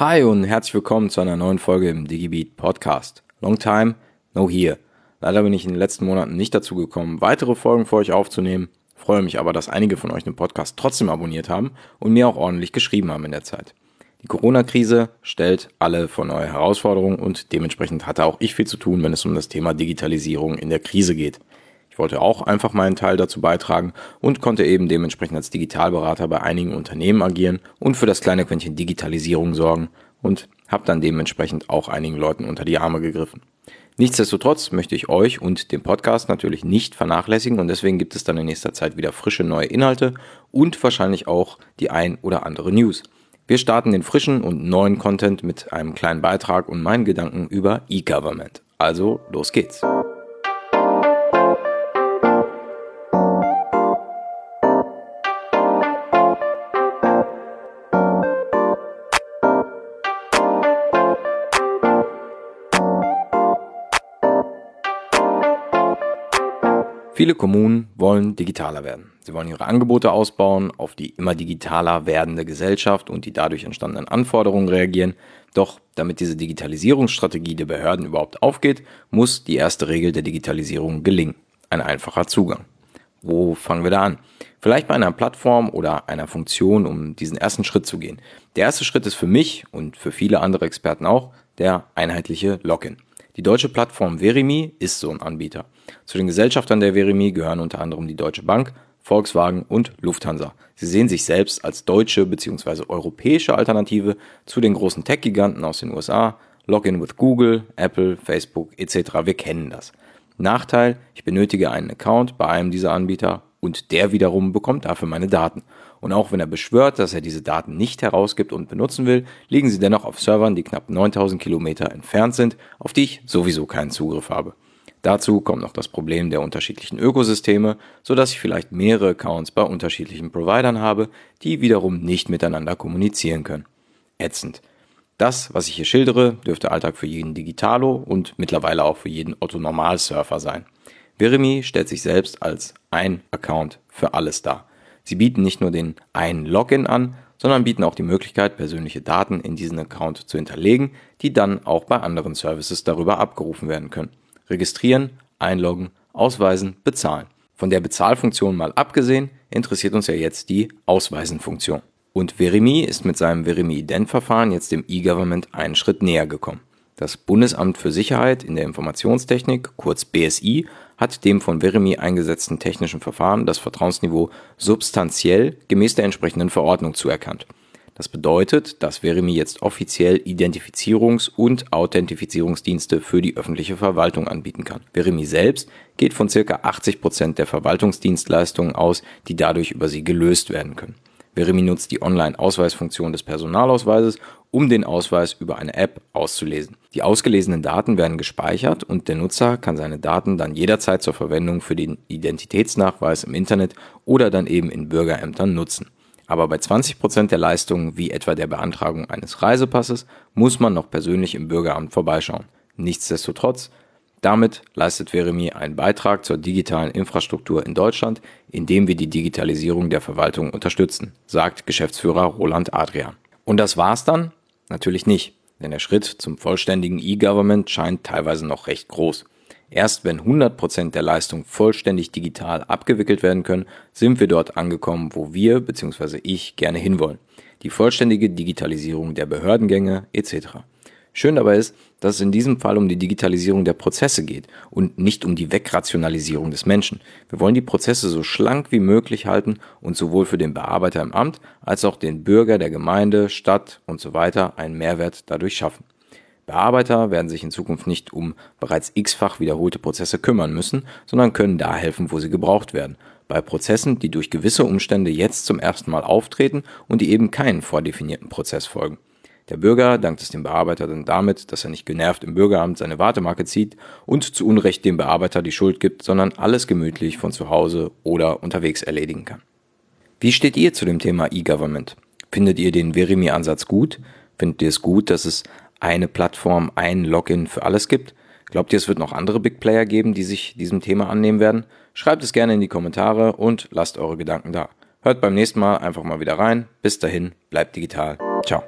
Hi und herzlich willkommen zu einer neuen Folge im DigiBeat Podcast. Long time, no here. Leider bin ich in den letzten Monaten nicht dazu gekommen, weitere Folgen für euch aufzunehmen. Freue mich aber, dass einige von euch den Podcast trotzdem abonniert haben und mir auch ordentlich geschrieben haben in der Zeit. Die Corona-Krise stellt alle vor neue Herausforderungen und dementsprechend hatte auch ich viel zu tun, wenn es um das Thema Digitalisierung in der Krise geht. Ich wollte auch einfach meinen Teil dazu beitragen und konnte eben dementsprechend als Digitalberater bei einigen Unternehmen agieren und für das kleine Quäntchen Digitalisierung sorgen und habe dann dementsprechend auch einigen Leuten unter die Arme gegriffen. Nichtsdestotrotz möchte ich euch und den Podcast natürlich nicht vernachlässigen und deswegen gibt es dann in nächster Zeit wieder frische neue Inhalte und wahrscheinlich auch die ein oder andere News. Wir starten den frischen und neuen Content mit einem kleinen Beitrag und meinen Gedanken über E-Government. Also los geht's. Viele Kommunen wollen digitaler werden. Sie wollen ihre Angebote ausbauen, auf die immer digitaler werdende Gesellschaft und die dadurch entstandenen Anforderungen reagieren. Doch damit diese Digitalisierungsstrategie der Behörden überhaupt aufgeht, muss die erste Regel der Digitalisierung gelingen. Ein einfacher Zugang. Wo fangen wir da an? Vielleicht bei einer Plattform oder einer Funktion, um diesen ersten Schritt zu gehen. Der erste Schritt ist für mich und für viele andere Experten auch der einheitliche Login. Die deutsche Plattform Verimi ist so ein Anbieter. Zu den Gesellschaftern der Verimi gehören unter anderem die Deutsche Bank, Volkswagen und Lufthansa. Sie sehen sich selbst als deutsche bzw. europäische Alternative zu den großen Tech-Giganten aus den USA, Login with Google, Apple, Facebook etc. Wir kennen das. Nachteil, ich benötige einen Account bei einem dieser Anbieter und der wiederum bekommt dafür meine Daten. Und auch wenn er beschwört, dass er diese Daten nicht herausgibt und benutzen will, liegen sie dennoch auf Servern, die knapp 9000 Kilometer entfernt sind, auf die ich sowieso keinen Zugriff habe. Dazu kommt noch das Problem der unterschiedlichen Ökosysteme, so dass ich vielleicht mehrere Accounts bei unterschiedlichen Providern habe, die wiederum nicht miteinander kommunizieren können. Ätzend. Das, was ich hier schildere, dürfte Alltag für jeden Digitalo und mittlerweile auch für jeden Otto-Normal-Surfer sein. Verimi stellt sich selbst als ein Account für alles dar. Sie bieten nicht nur den einen Login an, sondern bieten auch die Möglichkeit, persönliche Daten in diesen Account zu hinterlegen, die dann auch bei anderen Services darüber abgerufen werden können. Registrieren, einloggen, ausweisen, bezahlen. Von der Bezahlfunktion mal abgesehen, interessiert uns ja jetzt die Ausweisen-Funktion. Und Verimi ist mit seinem Verimi-Ident-Verfahren jetzt dem E-Government einen Schritt näher gekommen. Das Bundesamt für Sicherheit in der Informationstechnik, kurz BSI, hat dem von Verimi eingesetzten technischen Verfahren das Vertrauensniveau substanziell gemäß der entsprechenden Verordnung zuerkannt. Das bedeutet, dass Verimi jetzt offiziell Identifizierungs- und Authentifizierungsdienste für die öffentliche Verwaltung anbieten kann. Verimi selbst geht von ca. 80 Prozent der Verwaltungsdienstleistungen aus, die dadurch über sie gelöst werden können. Verimi nutzt die Online-Ausweisfunktion des Personalausweises, um den Ausweis über eine App auszulesen. Die ausgelesenen Daten werden gespeichert und der Nutzer kann seine Daten dann jederzeit zur Verwendung für den Identitätsnachweis im Internet oder dann eben in Bürgerämtern nutzen. Aber bei 20 Prozent der Leistungen, wie etwa der Beantragung eines Reisepasses, muss man noch persönlich im Bürgeramt vorbeischauen. Nichtsdestotrotz damit leistet Veremi einen Beitrag zur digitalen Infrastruktur in Deutschland, indem wir die Digitalisierung der Verwaltung unterstützen, sagt Geschäftsführer Roland Adrian. Und das war's dann? Natürlich nicht, denn der Schritt zum vollständigen E-Government scheint teilweise noch recht groß. Erst wenn 100% der Leistung vollständig digital abgewickelt werden können, sind wir dort angekommen, wo wir bzw. ich gerne hinwollen. Die vollständige Digitalisierung der Behördengänge etc. Schön dabei ist, dass es in diesem Fall um die Digitalisierung der Prozesse geht und nicht um die Wegrationalisierung des Menschen. Wir wollen die Prozesse so schlank wie möglich halten und sowohl für den Bearbeiter im Amt als auch den Bürger der Gemeinde, Stadt und so weiter einen Mehrwert dadurch schaffen. Bearbeiter werden sich in Zukunft nicht um bereits x-fach wiederholte Prozesse kümmern müssen, sondern können da helfen, wo sie gebraucht werden. Bei Prozessen, die durch gewisse Umstände jetzt zum ersten Mal auftreten und die eben keinen vordefinierten Prozess folgen. Der Bürger dankt es dem Bearbeiter dann damit, dass er nicht genervt im Bürgeramt seine Wartemarke zieht und zu Unrecht dem Bearbeiter die Schuld gibt, sondern alles gemütlich von zu Hause oder unterwegs erledigen kann. Wie steht ihr zu dem Thema E-Government? Findet ihr den Verimi-Ansatz gut? Findet ihr es gut, dass es eine Plattform, ein Login für alles gibt? Glaubt ihr, es wird noch andere Big Player geben, die sich diesem Thema annehmen werden? Schreibt es gerne in die Kommentare und lasst eure Gedanken da. Hört beim nächsten Mal einfach mal wieder rein. Bis dahin, bleibt digital. Ciao.